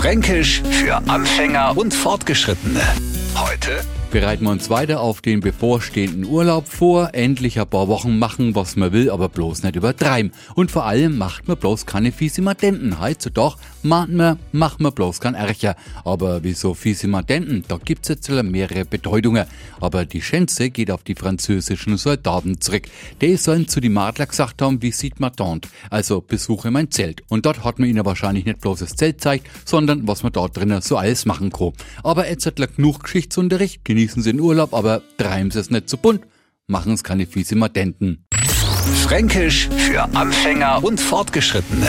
Fränkisch für Anfänger und Fortgeschrittene. Heute bereiten wir uns weiter auf den bevorstehenden Urlaub vor. Endlich ein paar Wochen machen, was man will, aber bloß nicht übertreiben. Und vor allem macht man bloß keine Fiesimatenten. Heutzutage mahnt man, macht man bloß kein Ärcher. Aber wieso Fiesimatenten? Da gibt's jetzt mehrere Bedeutungen. Aber die Schänze geht auf die französischen Soldaten zurück. Die sollen zu die Madler gesagt haben, wie sieht man dort? Also besuche mein Zelt. Und dort hat man ihnen wahrscheinlich nicht bloß das Zelt zeigt, sondern was man dort drinnen so alles machen kann. Aber jetzt hat genug Geschichtsunterricht, genießen Sie den Urlaub, aber treiben Sie es nicht zu bunt, machen es keine fiese Madenten. Fränkisch für Anfänger und Fortgeschrittene.